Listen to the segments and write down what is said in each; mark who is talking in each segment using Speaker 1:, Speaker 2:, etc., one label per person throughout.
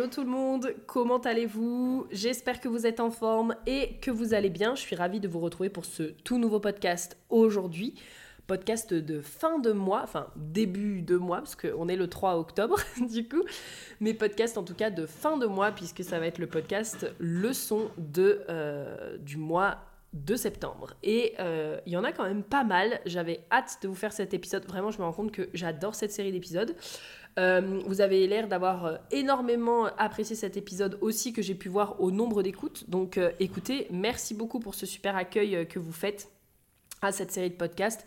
Speaker 1: Hello tout le monde, comment allez-vous? J'espère que vous êtes en forme et que vous allez bien. Je suis ravie de vous retrouver pour ce tout nouveau podcast aujourd'hui. Podcast de fin de mois, enfin début de mois, parce qu'on est le 3 octobre du coup, mais podcast en tout cas de fin de mois, puisque ça va être le podcast leçon de, euh, du mois de septembre. Et euh, il y en a quand même pas mal. J'avais hâte de vous faire cet épisode. Vraiment, je me rends compte que j'adore cette série d'épisodes. Euh, vous avez l'air d'avoir euh, énormément apprécié cet épisode aussi que j'ai pu voir au nombre d'écoutes. Donc euh, écoutez, merci beaucoup pour ce super accueil que vous faites à cette série de podcasts.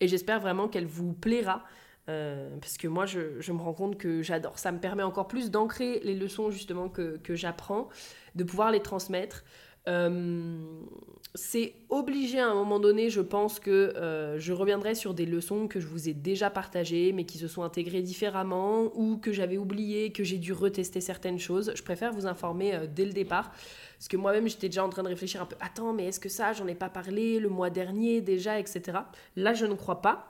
Speaker 1: Et j'espère vraiment qu'elle vous plaira. parce que moi, je, me rends compte que j'adore. Ça me permet encore plus d'ancrer les leçons justement que, que j'apprends, de pouvoir les transmettre. Euh, c'est obligé à un moment donné, je pense que euh, je reviendrai sur des leçons que je vous ai déjà partagées, mais qui se sont intégrées différemment, ou que j'avais oublié, que j'ai dû retester certaines choses. Je préfère vous informer euh, dès le départ, parce que moi-même j'étais déjà en train de réfléchir un peu, attends, mais est-ce que ça, j'en ai pas parlé le mois dernier déjà, etc. Là, je ne crois pas.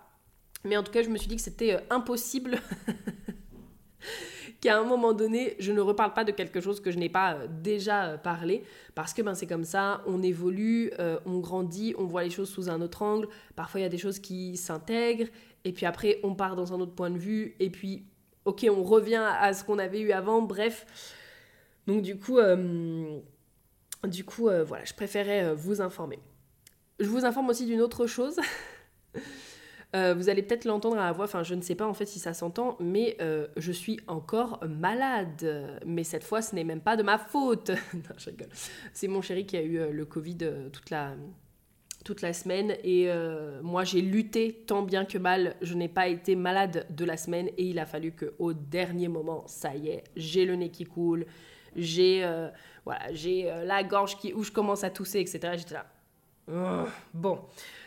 Speaker 1: Mais en tout cas, je me suis dit que c'était impossible qu'à un moment donné, je ne reparle pas de quelque chose que je n'ai pas euh, déjà euh, parlé, parce que ben, c'est comme ça, on évolue, euh, on grandit, on voit les choses sous un autre angle, parfois il y a des choses qui s'intègrent, et puis après on part dans un autre point de vue, et puis ok, on revient à ce qu'on avait eu avant, bref. Donc du coup, du coup voilà, je préférais vous informer. Je vous informe aussi d'une autre chose. Euh, vous allez peut-être l'entendre à la voix, enfin je ne sais pas en fait si ça s'entend, mais euh, je suis encore malade. Mais cette fois, ce n'est même pas de ma faute. non, je rigole. C'est mon chéri qui a eu euh, le Covid toute la, toute la semaine et moi j'ai lutté tant bien que mal. Je n'ai pas été malade de la semaine et il a fallu que au dernier moment, ça y est, j'ai le nez qui coule, j'ai voilà, la gorge qui où je commence à tousser, etc. J'étais là. Bon.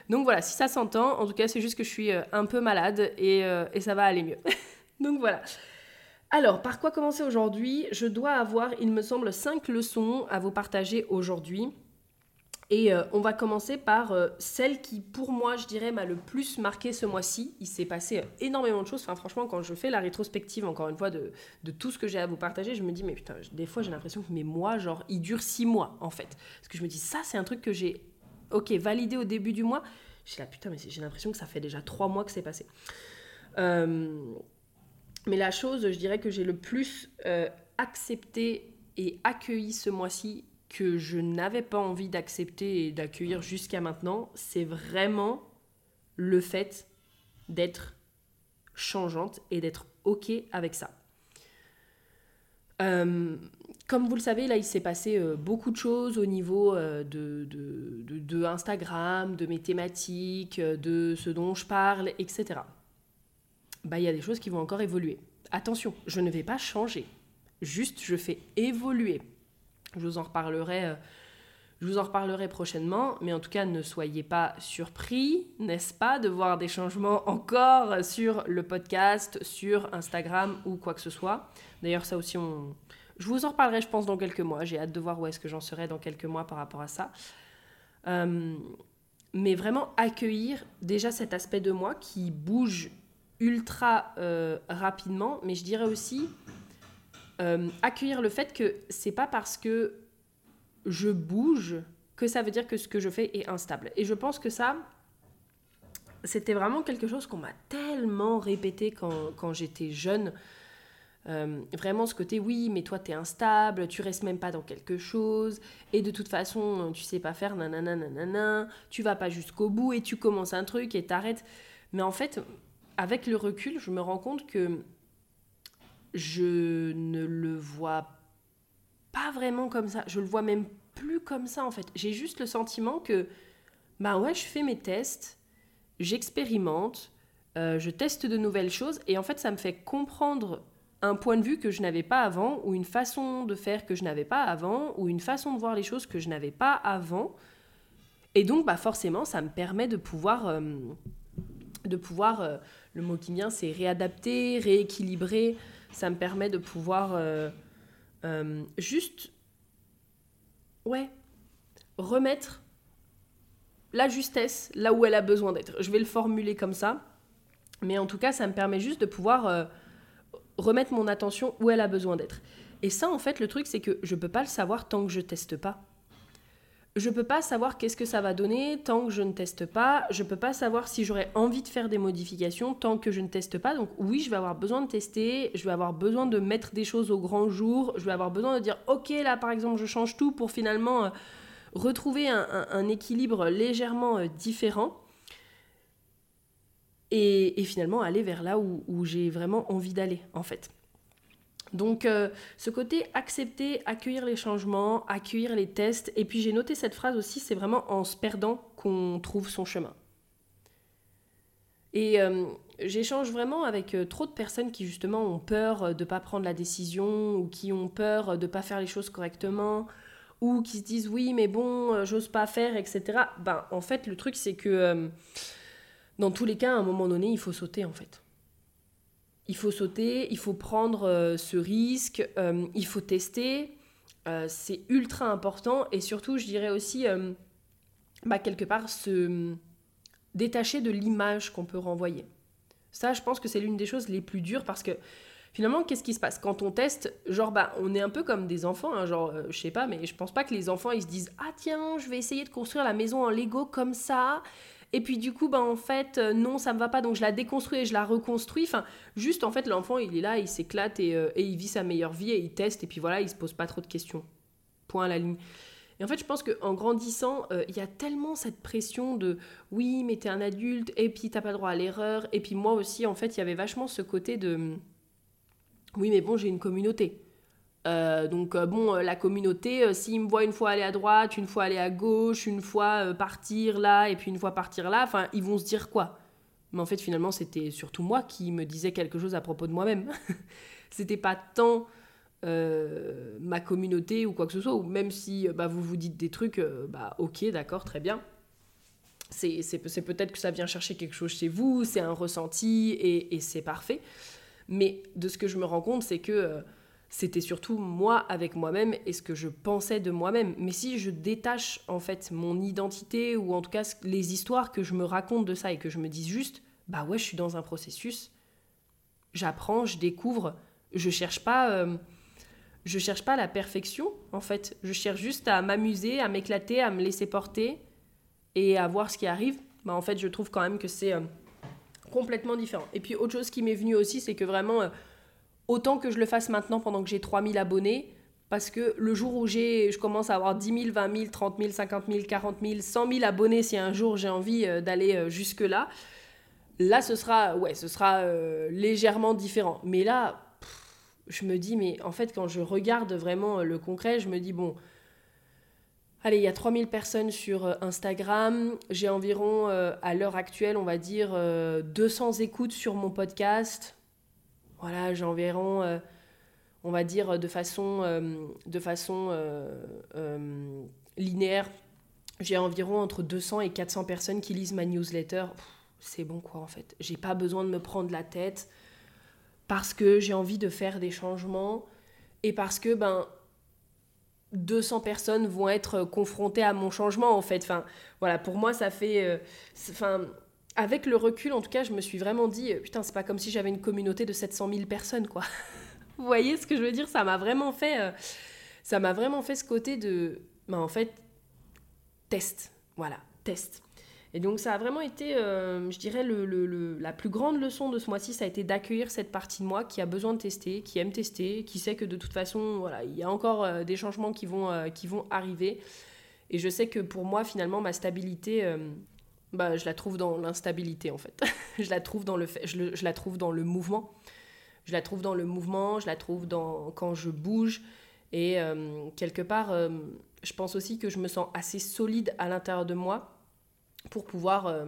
Speaker 1: Donc voilà, si ça s'entend, en tout cas, c'est juste que je suis euh, un peu malade euh, et, ça va aller mieux. Donc voilà. Alors, par quoi commencer aujourd'hui? Je dois avoir, il me semble, cinq leçons à vous partager aujourd'hui. Et euh, on va commencer par celle qui, pour moi, je dirais, m'a le plus marqué ce mois-ci. Il s'est passé énormément de choses. Enfin, franchement, quand je fais la rétrospective, encore une fois, de, de tout ce que j'ai à vous partager, je me dis, mais putain, des fois, j'ai l'impression que mes mois, genre, ils durent six mois, en fait. Parce que je me dis, ça, c'est un truc que j'ai ok, validé au début du mois. J'ai la putain, mais j'ai l'impression que ça fait déjà trois mois que c'est passé. Euh, mais la chose, je dirais que j'ai le plus euh, accepté et accueilli ce mois-ci que je n'avais pas envie d'accepter et d'accueillir jusqu'à maintenant, c'est vraiment le fait d'être changeante et d'être OK avec ça. Euh, comme vous le savez, là, il s'est passé euh, beaucoup de choses au niveau euh, de, de, Instagram, de mes thématiques, de ce dont je parle, etc. Bah, il y a des choses qui vont encore évoluer. Attention, je ne vais pas changer. Juste, je fais évoluer. Je vous en reparlerai, je vous en reparlerai prochainement, mais en tout cas, ne soyez pas surpris, n'est-ce pas, de voir des changements encore sur le podcast, sur Instagram ou quoi que ce soit. D'ailleurs, ça aussi, on, je vous en reparlerai, je pense, dans quelques mois. J'ai hâte de voir où est-ce que j'en serai dans quelques mois par rapport à ça. Euh, mais vraiment accueillir déjà cet aspect de moi qui bouge ultra rapidement, mais je dirais aussi accueillir le fait que c'est pas parce que je bouge que ça veut dire que ce que je fais est instable. Et je pense que ça, c'était vraiment quelque chose qu'on m'a tellement répété quand j'étais jeune. Euh, vraiment ce côté oui mais toi t'es instable tu restes même pas dans quelque chose et de toute façon tu sais pas faire nanana nanana tu vas pas jusqu'au bout et tu commences un truc et t'arrêtes. Mais en fait avec le recul je me rends compte que je ne le vois pas vraiment comme ça. Je le vois même plus comme ça en fait. J'ai juste le sentiment que bah ouais je fais mes tests j'expérimente, euh, je teste de nouvelles choses et en fait ça me fait comprendre un point de vue que je n'avais pas avant ou une façon de faire que je n'avais pas avant ou une façon de voir les choses que je n'avais pas avant. Et donc bah forcément ça me permet de pouvoir, euh, de pouvoir euh, le mot qui vient c'est réadapter, rééquilibrer, ça me permet de pouvoir juste, ouais, remettre la justesse là où elle a besoin d'être. Je vais le formuler comme ça, mais en tout cas, ça me permet juste de pouvoir euh, remettre mon attention où elle a besoin d'être. Et ça, en fait, le truc, c'est que je ne peux pas le savoir tant que je teste pas. Je peux pas savoir qu'est-ce que ça va donner tant que je ne teste pas. Je peux pas savoir si j'aurais envie de faire des modifications tant que je ne teste pas. Donc oui, je vais avoir besoin de tester, je vais avoir besoin de mettre des choses au grand jour, je vais avoir besoin de dire ok là par exemple je change tout pour finalement euh, retrouver un, équilibre légèrement euh, différent et, finalement aller vers là où, j'ai vraiment envie d'aller en fait. Donc euh, ce côté accepter, accueillir les changements, accueillir les tests, et puis j'ai noté cette phrase aussi, c'est vraiment en se perdant qu'on trouve son chemin. Et euh, j'échange vraiment avec trop de personnes qui justement ont peur de ne pas prendre la décision ou qui ont peur de ne pas faire les choses correctement ou qui se disent oui mais bon euh, j'ose pas faire etc ben en fait le truc c'est que euh, dans tous les cas à un moment donné il faut sauter en fait. Il faut sauter il faut prendre euh, ce risque il faut tester. C'est ultra important et surtout je dirais aussi bah, quelque part se détacher de l'image qu'on peut renvoyer. Ça je pense que c'est l'une des choses les plus dures parce que finalement, qu'est-ce qui se passe? Quand on teste, genre, bah, on est un peu comme des enfants, hein, genre, euh, je sais pas, mais je pense pas que les enfants, ils se disent Ah, tiens, je vais essayer de construire la maison en Lego comme ça. Et puis du coup, bah, en fait, euh, non, ça me va pas, donc je la déconstruis et je la reconstruis. Enfin, juste, en fait, l'enfant, il est là, il s'éclate et, euh, il vit sa meilleure vie et il teste, et puis voilà, il se pose pas trop de questions. Point à la ligne. Et en fait, je pense qu'en grandissant, il y a tellement cette pression de oui, mais t'es un adulte, et puis t'as pas droit à l'erreur. Et puis moi aussi, en fait, il y avait vachement ce côté de oui, mais bon, j'ai une communauté. Euh, donc euh, bon, euh, la communauté, s'ils me voient une fois aller à droite, une fois aller à gauche, une fois partir là, et puis une fois partir là, enfin, ils vont se dire quoi? Mais en fait, finalement, c'était surtout moi qui me disais quelque chose à propos de moi-même. c'était pas tant ma communauté ou quoi que ce soit, ou même si bah, vous vous dites des trucs, bah ok, d'accord, très bien. C'est peut-être que ça vient chercher quelque chose chez vous, c'est un ressenti, et, c'est parfait. Mais de ce que je me rends compte, c'est que c'était surtout moi avec moi-même et ce que je pensais de moi-même. Mais si je détache en fait mon identité ou en tout cas les histoires que je me raconte de ça et que je me dis juste, bah ouais, je suis dans un processus, j'apprends, je découvre, je cherche pas. Euh, je cherche pas la perfection, en fait. Je cherche juste à m'amuser, à m'éclater, à me laisser porter et à voir ce qui arrive. Bah, en fait, je trouve quand même que c'est euh, complètement différent. Et puis autre chose qui m'est venue aussi, c'est que vraiment, euh, autant que je le fasse maintenant pendant que j'ai 3000 abonnés, parce que le jour où j'ai, je commence à avoir 10 000, 20 000, 30 000, 50 000, 40 000, 100 000 abonnés, si un jour j'ai envie euh, d'aller euh, jusque-là, là ce sera, ouais, ce sera légèrement différent. Mais là, je me dis, mais en fait, quand je regarde vraiment le concret, je me dis, bon, Allez, il y a 3000 personnes sur euh, Instagram. J'ai environ, euh, à l'heure actuelle, on va dire, 200 euh, écoutes sur mon podcast. Voilà, j'ai environ, on va dire, de façon, de façon linéaire, j'ai environ entre 200 et 400 personnes qui lisent ma newsletter. C'est bon quoi en fait. J'ai pas besoin de me prendre la tête parce que j'ai envie de faire des changements et parce que ben 200 personnes vont être confrontées à mon changement en fait. Enfin, voilà, pour moi ça fait, euh, enfin, avec le recul, en tout cas, je me suis vraiment dit, putain, c'est pas comme si j'avais une communauté de 700 000 personnes, quoi. Vous voyez ce que je veux dire? Ça m'a vraiment fait, ça m'a vraiment fait ce côté de, bah, en fait, test, voilà, test. Et donc ça a vraiment été, euh, je dirais, la plus grande leçon de ce mois-ci, ça a été d'accueillir cette partie de moi qui a besoin de tester, qui aime tester, qui sait que de toute façon, voilà, il y a encore euh, des changements qui vont, euh, qui vont arriver. Et je sais que pour moi, finalement, ma stabilité, bah, je la trouve dans l'instabilité, en fait. je, la trouve dans le je, la trouve dans le mouvement. Je la trouve dans le mouvement, je la trouve dans quand je bouge. Et quelque part, je pense aussi que je me sens assez solide à l'intérieur de moi pour pouvoir euh,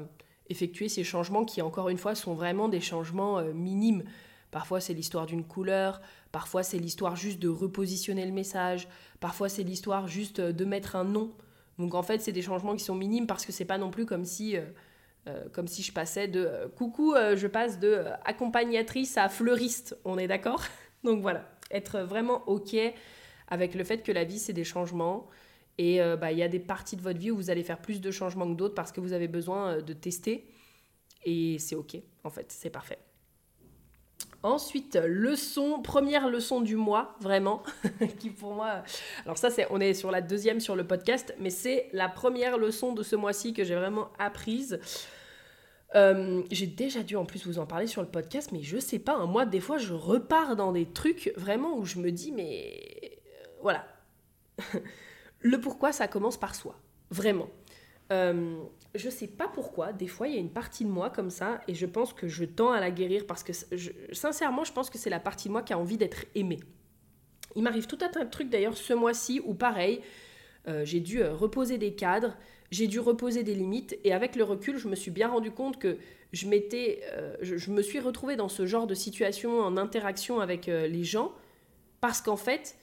Speaker 1: effectuer ces changements qui, encore une fois, sont vraiment des changements euh, minimes. Parfois, c'est l'histoire d'une couleur, parfois, c'est l'histoire juste de repositionner le message, parfois, c'est l'histoire juste de mettre un nom. Donc, en fait, c'est des changements qui sont minimes parce que c'est pas non plus comme si, euh, comme si je passais de coucou, je passe de accompagnatrice à fleuriste. On est d'accord? Donc, voilà, être vraiment OK avec le fait que la vie, c'est des changements et euh, bah, il y a des parties de votre vie où vous allez faire plus de changements que d'autres parce que vous avez besoin euh, de tester. Et c'est OK, en fait, c'est parfait. Ensuite, leçon, première leçon du mois, vraiment, qui pour moi, alors ça c'est, on est sur la deuxième sur le podcast, mais c'est la première leçon de ce mois-ci que j'ai vraiment apprise. Euh, j'ai déjà dû en plus vous en parler sur le podcast, mais je sais pas, hein, moi des fois je repars dans des trucs vraiment où je me dis, mais voilà. Le pourquoi, ça commence par soi. Vraiment. Euh, je sais pas pourquoi, des fois il y a une partie de moi comme ça et je pense que je tends à la guérir parce que sincèrement je pense que c'est la partie de moi qui a envie d'être aimée. Il m'arrive tout un tas de trucs d'ailleurs ce mois-ci où pareil, euh, j'ai dû euh, reposer des cadres, j'ai dû reposer des limites et avec le recul je me suis bien rendu compte que je m'étais, je, je, me suis retrouvée dans ce genre de situation en interaction avec les gens parce qu'en fait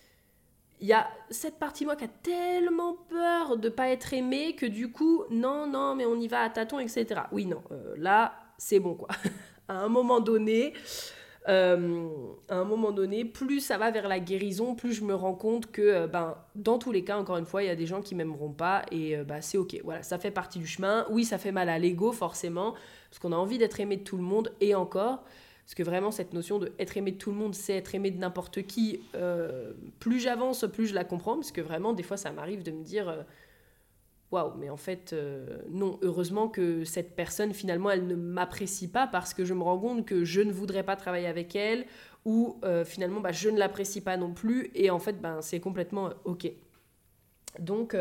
Speaker 1: il y a cette partie moi qui a tellement peur de pas être aimée que du coup, non, non, mais on y va à tâtons, etc. Oui, non, euh, là, c'est bon, quoi. à un moment donné, euh, à un moment donné, plus ça va vers la guérison, plus je me rends compte que, euh, ben, dans tous les cas, encore une fois, il y a des gens qui m'aimeront pas et bah, c'est ok. Voilà, ça fait partie du chemin. Oui, ça fait mal à l'ego, forcément, parce qu'on a envie d'être aimé de tout le monde et encore. Parce que vraiment, cette notion de être aimé de tout le monde, c'est être aimé de n'importe qui. Euh, plus j'avance, plus je la comprends. Parce que vraiment, des fois, ça m'arrive de me dire euh, waouh, mais en fait, euh, non, heureusement que cette personne, finalement, elle ne m'apprécie pas parce que je me rends compte que je ne voudrais pas travailler avec elle ou finalement, bah, je ne l'apprécie pas non plus. Et en fait, ben, c'est complètement OK. Donc.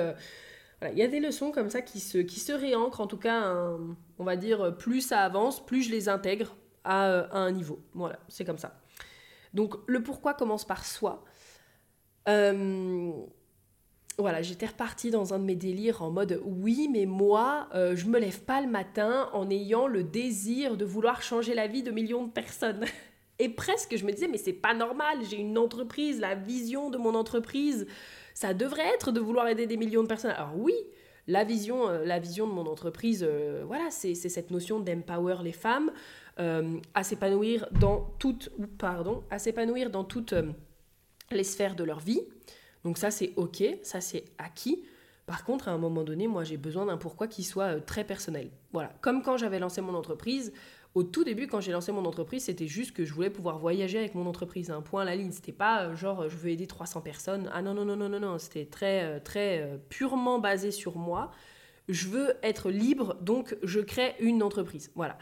Speaker 1: il y a des leçons comme ça qui se, qui se réancrent, en tout cas, on va dire, plus ça avance, plus je les intègre, euh, à, un niveau. Voilà, c'est comme ça. Donc le pourquoi commence par soi. Euh, voilà, j'étais repartie dans un de mes délires en mode oui, mais moi, euh, je me lève pas le matin en ayant le désir de vouloir changer la vie de millions de personnes. Et presque, je me disais, mais c'est pas normal, j'ai une entreprise, la vision de mon entreprise, ça devrait être de vouloir aider des millions de personnes. Alors oui, la vision, la vision de mon entreprise, voilà, c'est cette notion d'empower les femmes, euh, à s'épanouir dans toutes, pardon, à s'épanouir dans toutes euh, les sphères de leur vie. Donc ça c'est ok, ça c'est acquis. Par contre, à un moment donné, moi j'ai besoin d'un pourquoi qui soit euh, très personnel. Voilà, comme quand j'avais lancé mon entreprise, au tout début, quand j'ai lancé mon entreprise, c'était juste que je voulais pouvoir voyager avec mon entreprise, un point à la ligne. C'était pas genre je veux aider 300 personnes. Ah non, non, non, non, non, non. C'était très, très purement basé sur moi. Je veux être libre, donc je crée une entreprise. Voilà.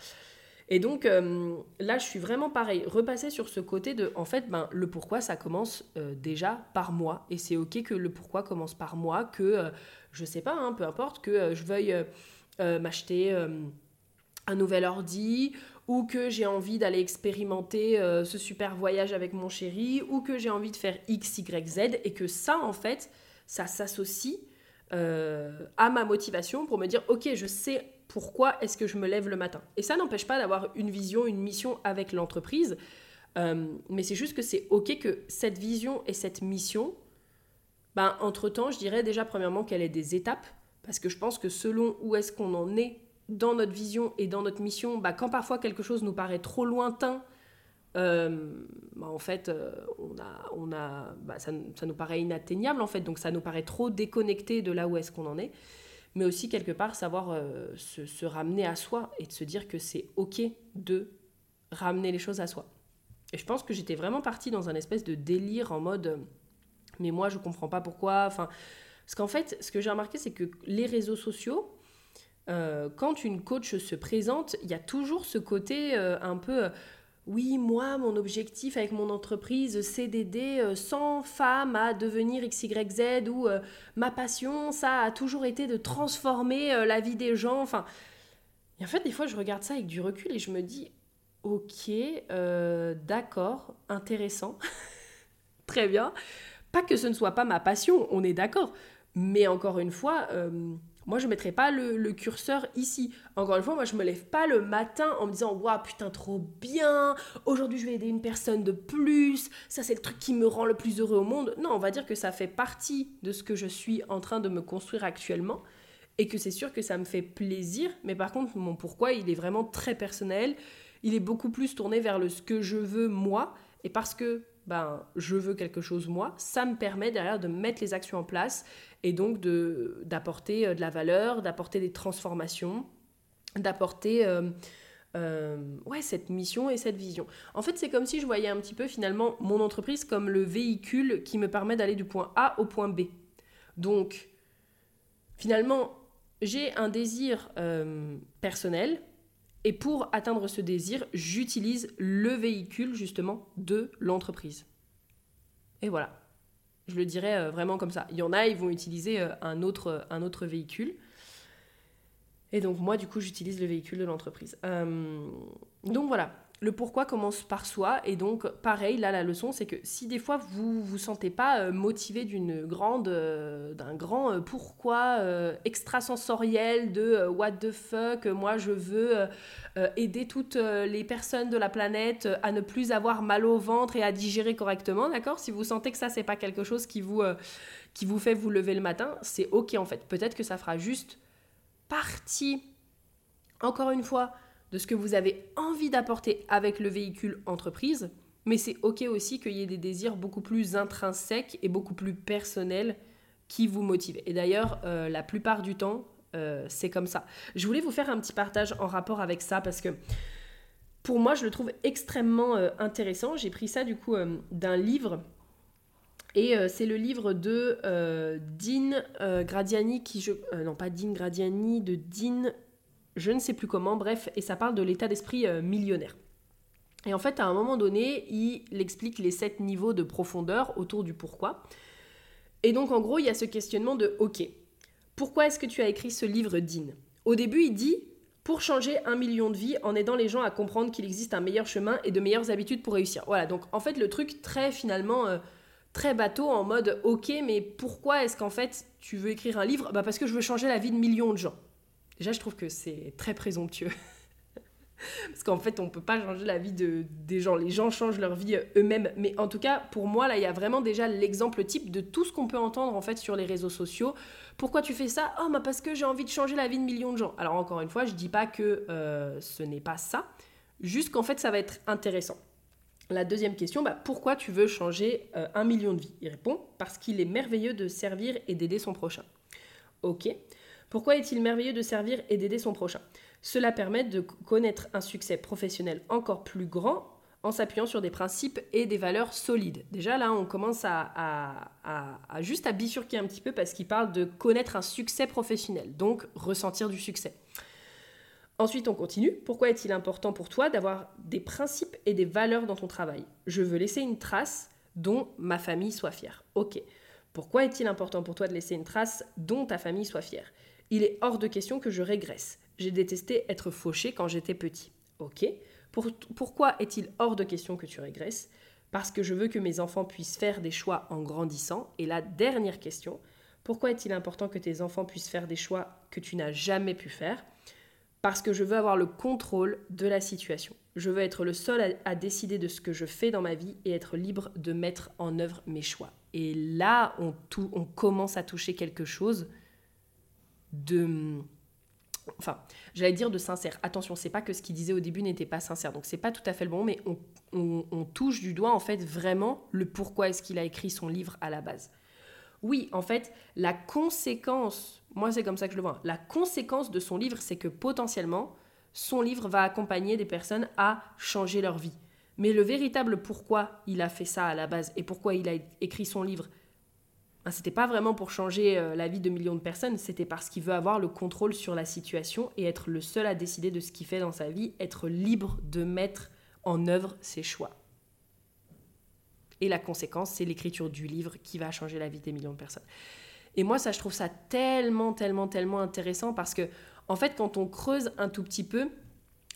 Speaker 1: Et donc euh, là, je suis vraiment pareil, repassée sur ce côté de, en fait, ben, le pourquoi, ça commence euh, déjà par moi. Et c'est ok que le pourquoi commence par moi, que, euh, je sais pas, hein, peu importe, que je veuille m'acheter un nouvel ordi, ou que j'ai envie d'aller expérimenter ce super voyage avec mon chéri, ou que j'ai envie de faire X, Y, Z, et que ça, en fait, ça s'associe à ma motivation pour me dire, ok, je sais pourquoi est-ce que je me lève le matin. Et ça n'empêche pas d'avoir une vision, une mission avec l'entreprise, euh, mais c'est juste que c'est OK que cette vision et cette mission, ben, entre-temps, je dirais déjà premièrement qu'elle ait des étapes, parce que je pense que selon où est-ce qu'on en est dans notre vision et dans notre mission, ben, quand parfois quelque chose nous paraît trop lointain, euh, ben, en fait, euh, on a, on a, ben, ça, ça, nous paraît inatteignable, en fait, donc ça nous paraît trop déconnecté de là où est-ce qu'on en est. mais aussi quelque part savoir euh, se, se, ramener à soi et de se dire que c'est ok de ramener les choses à soi. Et je pense que j'étais vraiment partie dans un espèce de délire en mode mais moi je comprends pas pourquoi. Enfin, parce qu'en fait, ce que j'ai remarqué, c'est que les réseaux sociaux, euh, quand une coach se présente, il y a toujours ce côté un peu oui, moi, mon objectif avec mon entreprise, c'est d'aider 100 femmes à devenir XYZ ou ma passion, ça a toujours été de transformer la vie des gens. Enfin, et en fait, des fois, je regarde ça avec du recul et je me dis, ok, euh, d'accord, intéressant, très bien. Pas que ce ne soit pas ma passion, on est d'accord. Mais encore une fois, euh, moi, je ne mettrai pas le, curseur ici. Encore une fois, moi, je me lève pas le matin en me disant Waouh, putain, trop bien Aujourd'hui, je vais aider une personne de plus. Ça, c'est le truc qui me rend le plus heureux au monde. Non, on va dire que ça fait partie de ce que je suis en train de me construire actuellement. Et que c'est sûr que ça me fait plaisir. Mais par contre, mon pourquoi, il est vraiment très personnel. Il est beaucoup plus tourné vers le ce que je veux moi. Et parce que ben, je veux quelque chose moi, ça me permet derrière de mettre les actions en place et donc d'apporter euh, de, la valeur, d'apporter des transformations, d'apporter euh, euh, ouais, cette mission et cette vision. En fait, c'est comme si je voyais un petit peu finalement mon entreprise comme le véhicule qui me permet d'aller du point A au point B. Donc, finalement, j'ai un désir personnel, et pour atteindre ce désir, j'utilise le véhicule justement de l'entreprise. Et voilà. Je le dirais euh, vraiment comme ça. Il y en a, ils vont utiliser euh, un autre, un autre véhicule. Et donc moi, du coup, j'utilise le véhicule de l'entreprise. Euh, donc voilà, le pourquoi commence par soi. Et donc, pareil, là, la leçon, c'est que si des fois vous vous sentez pas euh, motivé d'une grande, euh, d'un grand euh, pourquoi extrasensoriel de what the fuck, moi je veux aider toutes les personnes de la planète à ne plus avoir mal au ventre et à digérer correctement, d'accord? Si vous sentez que ça, c'est pas quelque chose qui vous, qui vous fait vous lever le matin, c'est ok en fait. Peut-être que ça fera juste partie, encore une fois, de ce que vous avez envie d'apporter avec le véhicule entreprise, mais c'est ok aussi qu'il y ait des désirs beaucoup plus intrinsèques et beaucoup plus personnels qui vous motivent. Et d'ailleurs, euh, la plupart du temps, euh, c'est comme ça. Je voulais vous faire un petit partage en rapport avec ça parce que pour moi, je le trouve extrêmement euh, intéressant. J'ai pris ça du coup d'un livre. Et c'est le livre de Dean Gradiani, qui je... non, pas Dean Gradiani, de Dean je ne sais plus comment, bref, et ça parle de l'état d'esprit euh, millionnaire. Et en fait, à un moment donné, il explique les sept niveaux de profondeur autour du pourquoi. Et donc, en gros, il y a ce questionnement de OK, pourquoi est-ce que tu as écrit ce livre DIN Au début, il dit pour changer un million de vies en aidant les gens à comprendre qu'il existe un meilleur chemin et de meilleures habitudes pour réussir. Voilà, donc en fait, le truc très finalement. Euh, très bateau en mode ok mais pourquoi est-ce qu'en fait tu veux écrire un livre? Bah parce que je veux changer la vie de millions de gens Déjà, je trouve que c'est très présomptueux. Parce qu'en fait, on ne peut pas changer la vie de, des gens. Les gens changent leur vie eux-mêmes. Mais en tout cas, pour moi, là, il y a vraiment déjà l'exemple type de tout ce qu'on peut entendre en fait sur les réseaux sociaux. Pourquoi tu fais ça? Oh, bah parce que j'ai envie de changer la vie de millions de gens. Alors encore une fois, je dis pas que euh, ce n'est pas ça. Juste qu'en fait, ça va être intéressant. La deuxième question, bah, pourquoi tu veux changer euh, un million de vies? Il répond parce qu'il est merveilleux de servir et d'aider son prochain. Ok. Pourquoi est-il merveilleux de servir et d'aider son prochain? Cela permet de connaître un succès professionnel encore plus grand en s'appuyant sur des principes et des valeurs solides. Déjà là, on commence à, juste à bifurquer un petit peu parce qu'il parle de connaître un succès professionnel, donc ressentir du succès. Ensuite, on continue. Pourquoi est-il important pour toi d'avoir des principes et des valeurs dans ton travail? Je veux laisser une trace dont ma famille soit fière. Ok. Pourquoi est-il important pour toi de laisser une trace dont ta famille soit fière? Il est hors de question que je régresse. J'ai détesté être fauché quand j'étais petit. Ok. pourquoi est-il hors de question que tu régresses? Parce que je veux que mes enfants puissent faire des choix en grandissant. Et la dernière question, pourquoi est-il important que tes enfants puissent faire des choix que tu n'as jamais pu faire? Parce que je veux avoir le contrôle de la situation. Je veux être le seul à, décider de ce que je fais dans ma vie et être libre de mettre en œuvre mes choix. Et là, on, on commence à toucher quelque chose de enfin, j'allais dire de sincère. Attention, c'est pas que ce qu'il disait au début n'était pas sincère, donc c'est pas tout à fait le bon, mais on, touche du doigt en fait vraiment le pourquoi est-ce qu'il a écrit son livre à la base. Oui, en fait, la conséquence Moi, c'est comme ça que je le vois. La conséquence de son livre, c'est que potentiellement, son livre va accompagner des personnes à changer leur vie. Mais le véritable pourquoi il a fait ça à la base et pourquoi il a écrit son livre, c'était pas vraiment pour changer euh, la vie de millions de personnes, c'était parce qu'il veut avoir le contrôle sur la situation et être le seul à décider de ce qu'il fait dans sa vie, être libre de mettre en œuvre ses choix. Et la conséquence, c'est l'écriture du livre qui va changer la vie des millions de personnes. Et moi, ça, je trouve ça tellement, tellement, tellement intéressant parce que, en fait, quand on creuse un tout petit peu,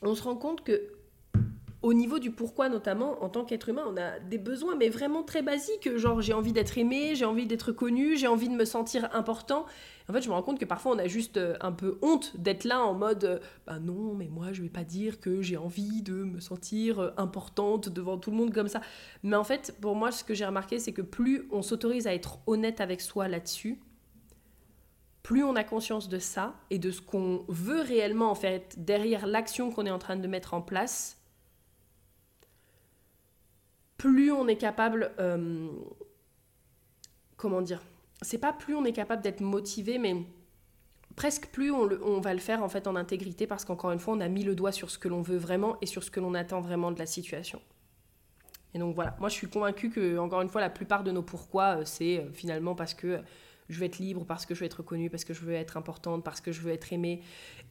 Speaker 1: on se rend compte que au niveau du pourquoi notamment, en tant qu'être humain, on a des besoins, mais vraiment très basiques, genre j'ai envie d'être aimé, j'ai envie d'être connu, j'ai envie de me sentir important. En fait, je me rends compte que parfois on a juste euh, un peu honte d'être là en mode, bah non, mais moi je vais pas dire que j'ai envie de me sentir euh, importante devant tout le monde comme ça. Mais en fait, pour moi, ce que j'ai remarqué, c'est que plus on s'autorise à être honnête avec soi là-dessus, plus on a conscience de ça et de ce qu'on veut réellement en fait derrière l'action qu'on est en train de mettre en place, plus on est capable, euh, comment dire, c'est pas plus on est capable d'être motivé, mais presque plus on, va le faire en fait en intégrité parce qu'encore une fois, on a mis le doigt sur ce que l'on veut vraiment et sur ce que l'on attend vraiment de la situation. Et donc voilà, moi je suis convaincue que encore une fois, la plupart de nos pourquoi, euh, c'est euh, finalement parce que je veux être libre, parce que je veux être reconnue, parce que je veux être importante, parce que je veux être aimée.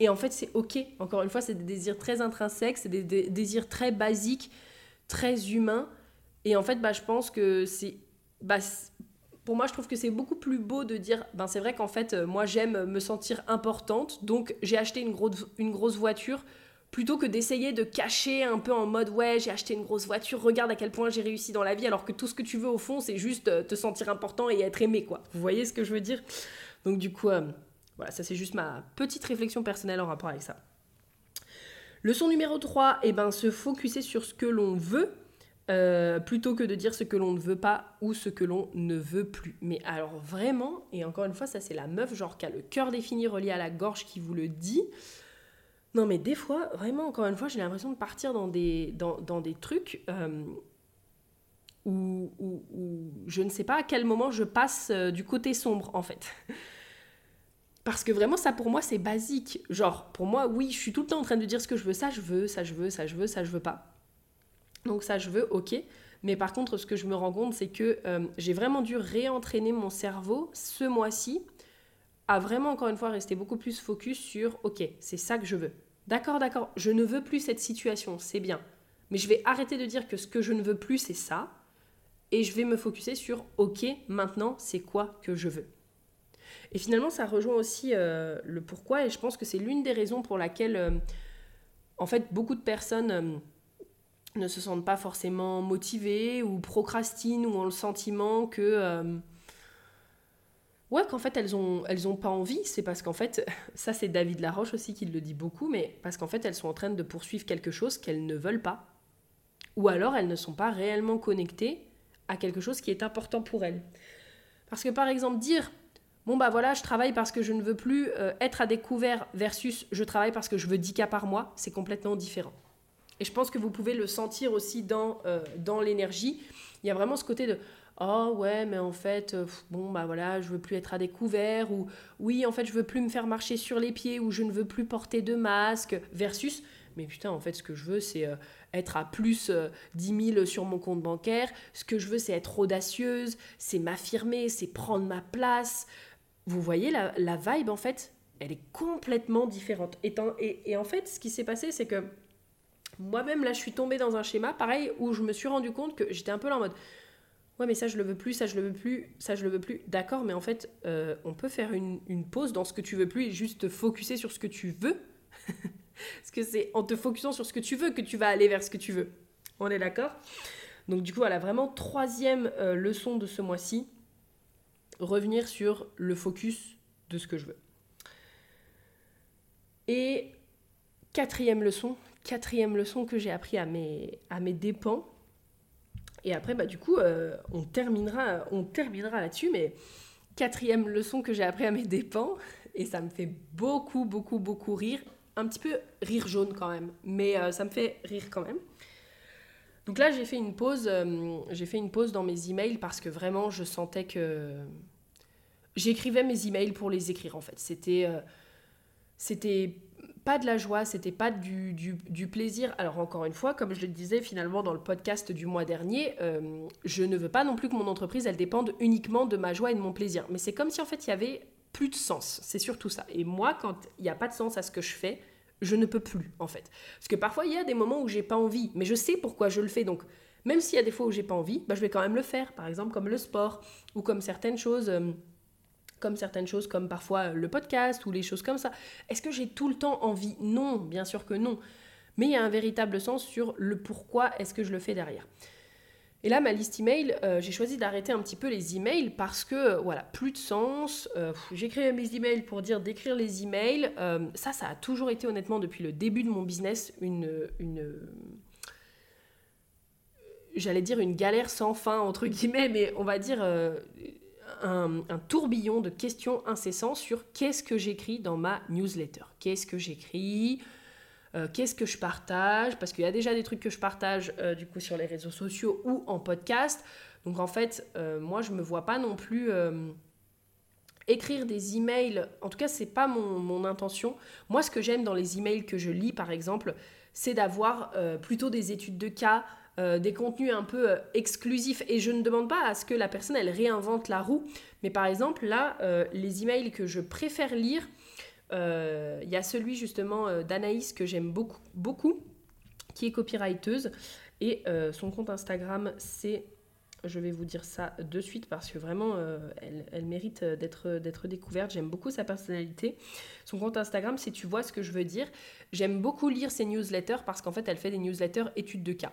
Speaker 1: Et en fait, c'est ok. Encore une fois, c'est des désirs très intrinsèques, c'est des désirs très basiques, très humains. Et en fait, bah, je pense que c'est. Bah, pour moi, je trouve que c'est beaucoup plus beau de dire ben, c'est vrai qu'en fait, euh, moi, j'aime me sentir importante, donc j'ai acheté une grosse, une grosse voiture plutôt que d'essayer de cacher un peu en mode ouais, j'ai acheté une grosse voiture, regarde à quel point j'ai réussi dans la vie, alors que tout ce que tu veux au fond, c'est juste euh, te sentir important et être aimé, quoi. Vous voyez ce que je veux dire? Donc, du coup, euh, voilà, ça c'est juste ma petite réflexion personnelle en rapport avec ça. Leçon numéro 3, et eh ben, se focuser sur ce que l'on veut euh, plutôt que de dire ce que l'on ne veut pas ou ce que l'on ne veut plus. Mais alors vraiment, et encore une fois, ça c'est la meuf genre qui a le cœur défini relié à la gorge qui vous le dit. Non mais des fois, vraiment, encore une fois, j'ai l'impression de partir dans des, dans, dans des trucs euh, où, je ne sais pas à quel moment je passe euh, du côté sombre en fait. Parce que vraiment, ça pour moi, c'est basique. Genre, pour moi, oui, je suis tout le temps en train de dire ce que je veux, ça je veux, ça je veux, ça je veux, ça je veux pas. Donc ça, je veux, ok. Mais par contre, ce que je me rends compte, c'est que euh, j'ai vraiment dû réentraîner mon cerveau ce mois-ci à vraiment, encore une fois, rester beaucoup plus focus sur, ok, c'est ça que je veux. D'accord, d'accord, je ne veux plus cette situation, c'est bien. Mais je vais arrêter de dire que ce que je ne veux plus, c'est ça. Et je vais me focuser sur, ok, maintenant, c'est quoi que je veux. Et finalement, ça rejoint aussi euh, le pourquoi. Et je pense que c'est l'une des raisons pour laquelle, euh, en fait, beaucoup de personnes ne se sentent pas forcément motivés ou procrastinent ou ont le sentiment que euh, ouais qu'en fait elles ont elles ont pas envie. C'est parce qu'en fait ça c'est David Laroche aussi qui le dit beaucoup mais parce qu'en fait elles sont en train de poursuivre quelque chose qu'elles ne veulent pas. Ou alors elles ne sont pas réellement connectées à quelque chose qui est important pour elles. Parce que par exemple dire bon bah voilà je travaille parce que je ne veux plus euh, être à découvert versus je travaille parce que je veux 10 cas par mois c'est complètement différent et je pense que vous pouvez le sentir aussi dans, euh, dans l'énergie. Il y a vraiment ce côté de oh ouais mais en fait euh, bon bah voilà je veux plus être à découvert ou oui en fait je veux plus me faire marcher sur les pieds ou je ne veux plus porter de masque versus mais putain en fait ce que je veux c'est euh, être à plus 10 000 sur mon compte bancaire. Ce que je veux c'est être audacieuse c'est m'affirmer c'est prendre ma place vous voyez la, la, vibe en fait? Elle est complètement différente. Et, et en fait ce qui s'est passé c'est que moi-même, là, je suis tombée dans un schéma, pareil, où je me suis rendu compte que j'étais un peu là en mode Ouais, mais ça, je le veux plus, ça, je le veux plus, ça, je le veux plus. D'accord, mais en fait, euh, on peut faire une, pause dans ce que tu veux plus et juste te focuser sur ce que tu veux. Parce que c'est en te focusant sur ce que tu veux que tu vas aller vers ce que tu veux. On est d'accord? Donc, du coup, voilà, vraiment, troisième euh, leçon de ce mois-ci revenir sur le focus de ce que je veux. Et quatrième leçon, quatrième leçon que j'ai appris à mes, à mes dépens. Et après, bah, du coup, euh, on terminera, on terminera là-dessus, mais quatrième leçon que j'ai appris à mes dépens, et ça me fait beaucoup, beaucoup, beaucoup rire. Un petit peu rire jaune quand même, mais euh, ça me fait rire quand même. Donc là, j'ai fait une pause, euh, j'ai fait une pause dans mes emails parce que vraiment, je sentais que j'écrivais mes emails pour les écrire en fait. C'était c'était pas de la joie, c'était pas du, du, plaisir. Alors encore une fois, comme je le disais finalement dans le podcast du mois dernier, euh, je ne veux pas non plus que mon entreprise, elle dépende uniquement de ma joie et de mon plaisir. Mais c'est comme si en fait il y avait plus de sens. C'est surtout ça. Et moi, quand il n'y a pas de sens à ce que je fais, je ne peux plus en fait. Parce que parfois il y a des moments où j'ai pas envie, mais je sais pourquoi je le fais. Donc même s'il y a des fois où j'ai pas envie, bah, je vais quand même le faire. Par exemple comme le sport ou comme certaines choses. Euh, certaines choses, comme parfois le podcast ou les choses comme ça. Est-ce que j'ai tout le temps envie? Non, bien sûr que non. Mais il y a un véritable sens sur le pourquoi est-ce que je le fais derrière. Et là, ma liste email, euh, j'ai choisi d'arrêter un petit peu les emails parce que, euh, voilà, plus de sens. Euh, j'écris mes emails pour dire d'écrire les emails. ça, ça a toujours été, honnêtement, depuis le début de mon business, une. une J'allais dire une galère sans fin, entre guillemets, mais on va dire un, tourbillon de questions incessants sur qu'est-ce que j'écris dans ma newsletter. Qu'est-ce que j'écris euh, Qu'est-ce que je partage Parce qu'il y a déjà des trucs que je partage euh, du coup sur les réseaux sociaux ou en podcast. Donc en fait, euh, moi je me vois pas non plus écrire des emails. En tout cas, c'est pas mon, mon, intention. Moi, ce que j'aime dans les emails que je lis, par exemple, c'est d'avoir plutôt des études de cas, euh, des contenus un peu euh, exclusifs. Et je ne demande pas à ce que la personne, elle réinvente la roue. Mais par exemple, là, euh, les emails que je préfère lire, il y a celui justement d'Anaïs que j'aime beaucoup, beaucoup, qui est copyrighteuse. Et son compte Instagram, c'est je vais vous dire ça de suite parce que vraiment, elle, elle, mérite d'être découverte. J'aime beaucoup sa personnalité. Son compte Instagram, c'est Tu vois ce que je veux dire. J'aime beaucoup lire ses newsletters parce qu'en fait, elle fait des newsletters études de cas.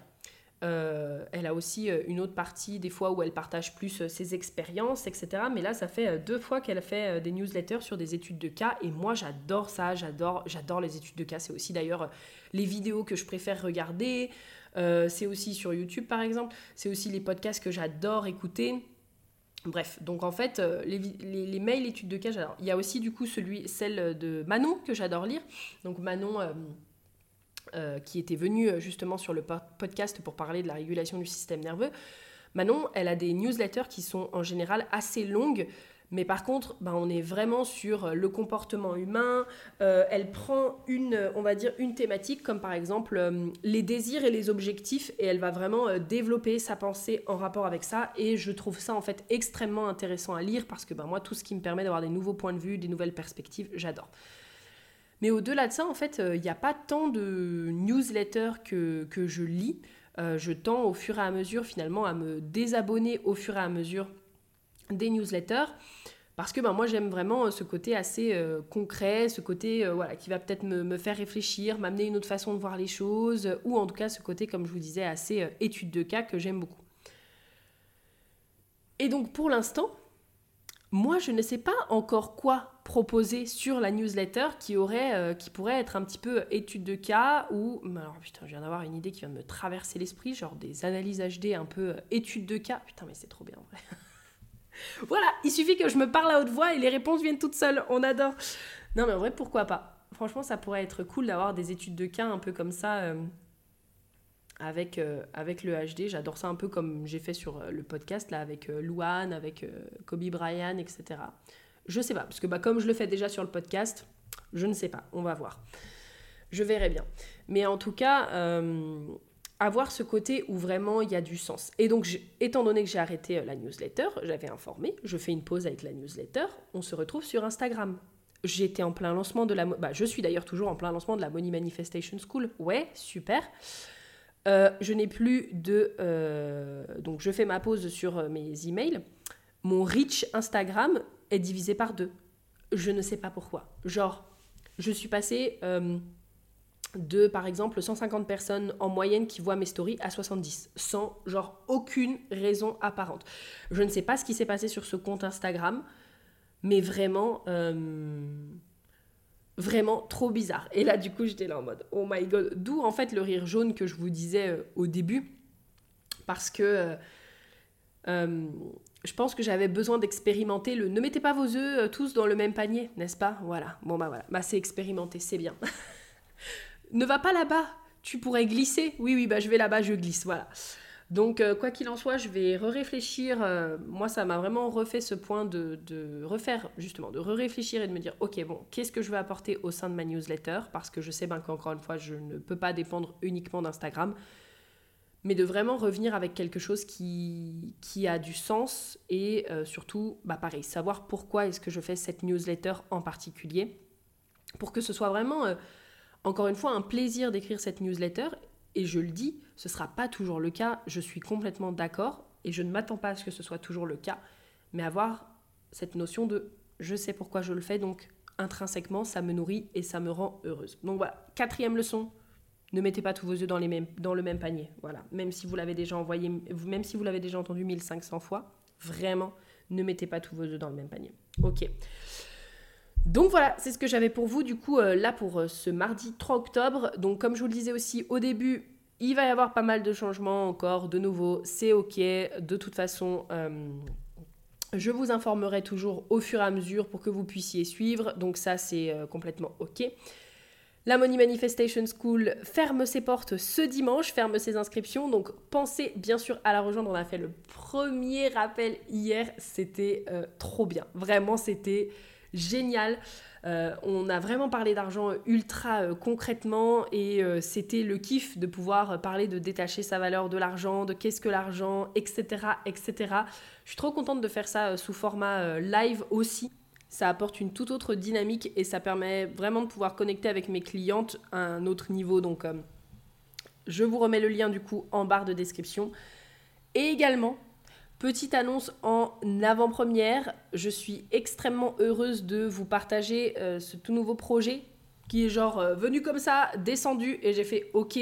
Speaker 1: Euh, elle a aussi euh, une autre partie, des fois où elle partage plus euh, ses expériences, etc. Mais là, ça fait deux fois qu'elle fait des newsletters sur des études de cas. Et moi, j'adore ça, j'adore, j'adore les études de cas. C'est aussi d'ailleurs les vidéos que je préfère regarder. c'est aussi sur YouTube, par exemple. C'est aussi les podcasts que j'adore écouter. Bref, donc en fait, les, mails études de cas, j'adore. Il y a aussi du coup celui, celle de Manon que j'adore lire. Donc Manon qui était venue euh, justement sur le podcast pour parler de la régulation du système nerveux, Manon, elle a des newsletters qui sont en général assez longues, mais par contre, ben, on est vraiment sur euh, le comportement humain. elle prend une, on va dire, une thématique comme par exemple les désirs et les objectifs, et elle va vraiment développer sa pensée en rapport avec ça. Et je trouve ça en fait extrêmement intéressant à lire parce que ben, moi, tout ce qui me permet d'avoir des nouveaux points de vue, des nouvelles perspectives, j'adore. Mais au-delà de ça, en fait, euh, il n'y a pas tant de newsletters que, que je lis. Euh, je tends au fur et à mesure finalement à me désabonner au fur et à mesure des newsletters parce que ben, moi j'aime vraiment euh, ce côté assez concret, ce côté voilà, qui va peut-être me, me, faire réfléchir, m'amener une autre façon de voir les choses, ou en tout cas ce côté, comme je vous disais, assez étude de cas que j'aime beaucoup. Et donc pour l'instant, moi, je ne sais pas encore quoi proposer sur la newsletter qui, aurait, euh, qui pourrait être un petit peu étude de cas ou... Alors putain, je viens d'avoir une idée qui vient de me traverser l'esprit, genre des analyses HD un peu euh, étude de cas. Putain, mais c'est trop bien en vrai. voilà, il suffit que je me parle à haute voix et les réponses viennent toutes seules. On adore. Non, mais en vrai, pourquoi pas? Franchement, ça pourrait être cool d'avoir des études de cas un peu comme ça. Euh, avec, euh, avec le HD. J'adore ça un peu comme j'ai fait sur euh, le podcast, là, avec euh, Louane, avec Kobe Bryant, etc. Je sais pas, parce que bah, comme je le fais déjà sur le podcast, je ne sais pas, on va voir. Je verrai bien. Mais en tout cas, avoir ce côté où vraiment il y a du sens. Et donc, étant donné que j'ai arrêté la newsletter, j'avais informé, je fais une pause avec la newsletter, on se retrouve sur Instagram. J'étais en plein lancement de la... Bah, je suis d'ailleurs toujours en plein lancement de la Money Manifestation School. Ouais, super. Euh, je n'ai plus de... Euh, donc je fais ma pause sur euh, mes emails. Mon reach Instagram est divisé par deux. Je ne sais pas pourquoi. Genre, je suis passée de, par exemple, 150 personnes en moyenne qui voient mes stories à 70, sans, genre, aucune raison apparente. Je ne sais pas ce qui s'est passé sur ce compte Instagram, mais vraiment vraiment trop bizarre. Et là, du coup, j'étais là en mode, oh my god. D'où en fait le rire jaune que je vous disais euh, au début. Parce que euh, euh, je pense que j'avais besoin d'expérimenter le ne mettez pas vos œufs tous dans le même panier, n'est-ce pas? Voilà. Bon, bah voilà. Bah, c'est expérimenté, c'est bien. ne va pas là-bas, tu pourrais glisser. Oui, oui, bah je vais là-bas, je glisse. Voilà. Donc, euh, quoi qu'il en soit, je vais réfléchir. Euh, moi, ça m'a vraiment refait ce point de, refaire, justement, de réfléchir et de me dire, ok, bon, qu'est-ce que je vais apporter au sein de ma newsletter? Parce que je sais ben, qu'encore une fois, je ne peux pas dépendre uniquement d'Instagram, mais de vraiment revenir avec quelque chose qui, qui a du sens et euh, surtout, bah, pareil, savoir pourquoi est-ce que je fais cette newsletter en particulier, pour que ce soit vraiment, encore une fois, un plaisir d'écrire cette newsletter et je le dis, ce ne sera pas toujours le cas, je suis complètement d'accord, et je ne m'attends pas à ce que ce soit toujours le cas, mais avoir cette notion de je sais pourquoi je le fais, donc intrinsèquement, ça me nourrit et ça me rend heureuse. Donc voilà, quatrième leçon, ne mettez pas tous vos œufs dans, le même panier. Voilà, même si vous l'avez déjà envoyé, même si vous l'avez déjà entendu 1500 fois, vraiment, ne mettez pas tous vos œufs dans le même panier. Ok. Donc voilà, c'est ce que j'avais pour vous du coup euh, là pour euh, ce mardi 3 octobre. Donc comme je vous le disais aussi au début, il va y avoir pas mal de changements encore, de nouveau, c'est ok. De toute façon, euh, je vous informerai toujours au fur et à mesure pour que vous puissiez suivre. Donc ça c'est complètement ok. La Money Manifestation School ferme ses portes ce dimanche, ferme ses inscriptions. Donc pensez bien sûr à la rejoindre. On a fait le premier rappel hier. C'était trop bien. Vraiment, c'était génial. Euh, on a vraiment parlé d'argent ultra euh, concrètement et euh, c'était le kiff de pouvoir parler de détacher sa valeur de l'argent, de qu'est-ce que l'argent, etc., etc. Je suis trop contente de faire ça sous format live aussi. Ça apporte une toute autre dynamique et ça permet vraiment de pouvoir connecter avec mes clientes à un autre niveau. Donc, je vous remets le lien du coup en barre de description. Et également, Petite annonce en avant-première, je suis extrêmement heureuse de vous partager euh, ce tout nouveau projet qui est genre euh, venu comme ça, descendu et j'ai fait ok,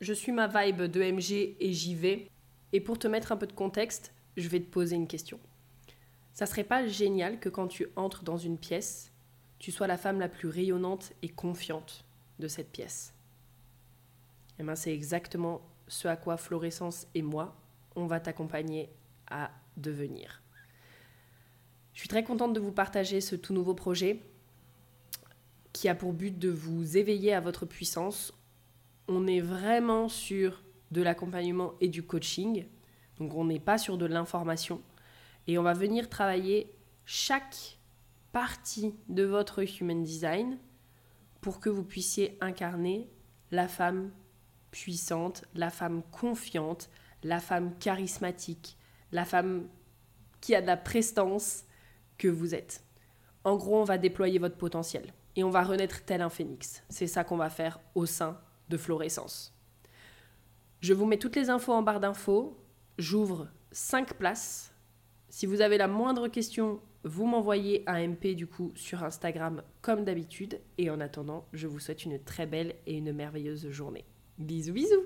Speaker 1: je suis ma vibe de MG et j'y vais. Et pour te mettre un peu de contexte, je vais te poser une question. Ça serait pas génial que quand tu entres dans une pièce, tu sois la femme la plus rayonnante et confiante de cette pièce? Eh bien, c'est exactement ce à quoi Florescence et moi, on va t'accompagner à devenir. Je suis très contente de vous partager ce tout nouveau projet qui a pour but de vous éveiller à votre puissance. On est vraiment sur de l'accompagnement et du coaching, donc on n'est pas sur de l'information. Et on va venir travailler chaque partie de votre human design pour que vous puissiez incarner la femme puissante, la femme confiante, la femme charismatique, la femme qui a de la prestance que vous êtes. En gros, on va déployer votre potentiel et on va renaître tel un phénix. C'est ça qu'on va faire au sein de Florescence. Je vous mets toutes les infos en barre d'infos. J'ouvre 5 places. Si vous avez la moindre question, vous m'envoyez un MP du coup sur Instagram comme d'habitude. Et en attendant, je vous souhaite une très belle et une merveilleuse journée. Bisous bisous